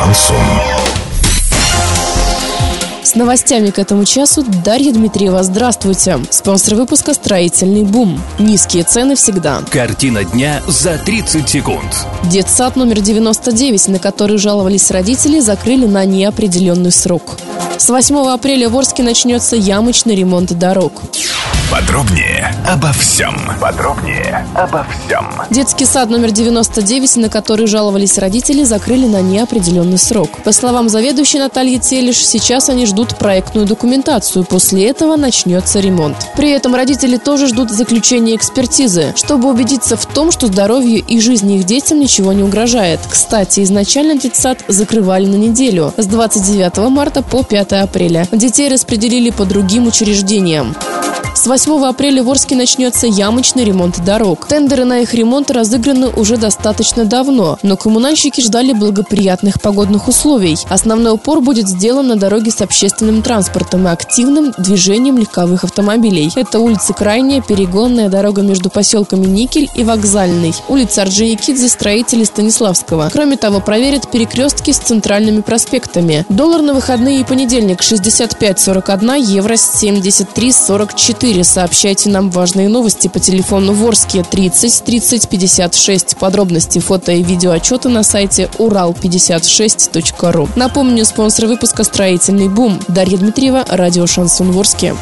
Шансон. С новостями к этому часу Дарья Дмитриева. Здравствуйте. Спонсор выпуска «Строительный бум». Низкие цены всегда. Картина дня за 30 секунд. Детсад номер 99, на который жаловались родители, закрыли на неопределенный срок. С 8 апреля в Орске начнется ямочный ремонт дорог. Подробнее обо всем. Подробнее обо всем. Детский сад номер 99, на который жаловались родители, закрыли на неопределенный срок. По словам заведующей Натальи Телиш, сейчас они ждут проектную документацию. После этого начнется ремонт. При этом родители тоже ждут заключения экспертизы, чтобы убедиться в том, что здоровью и жизни их детям ничего не угрожает. Кстати, изначально детсад закрывали на неделю с 29 марта по 5 апреля. Детей распределили по другим учреждениям. С 8 апреля в Орске начнется ямочный ремонт дорог. Тендеры на их ремонт разыграны уже достаточно давно, но коммунальщики ждали благоприятных погодных условий. Основной упор будет сделан на дороге с общественным транспортом и активным движением легковых автомобилей. Это улица Крайняя, перегонная дорога между поселками Никель и Вокзальный, улица Орджоникидзе, строители Станиславского. Кроме того, проверят перекрестки с центральными проспектами. Доллар на выходные и понедельник 65.41, евро 73.44. 4. Сообщайте нам важные новости по телефону Ворске 30 30 56. Подробности фото и видео отчета на сайте урал56.ру. Напомню, спонсор выпуска «Строительный бум». Дарья Дмитриева, радио «Шансон Ворске».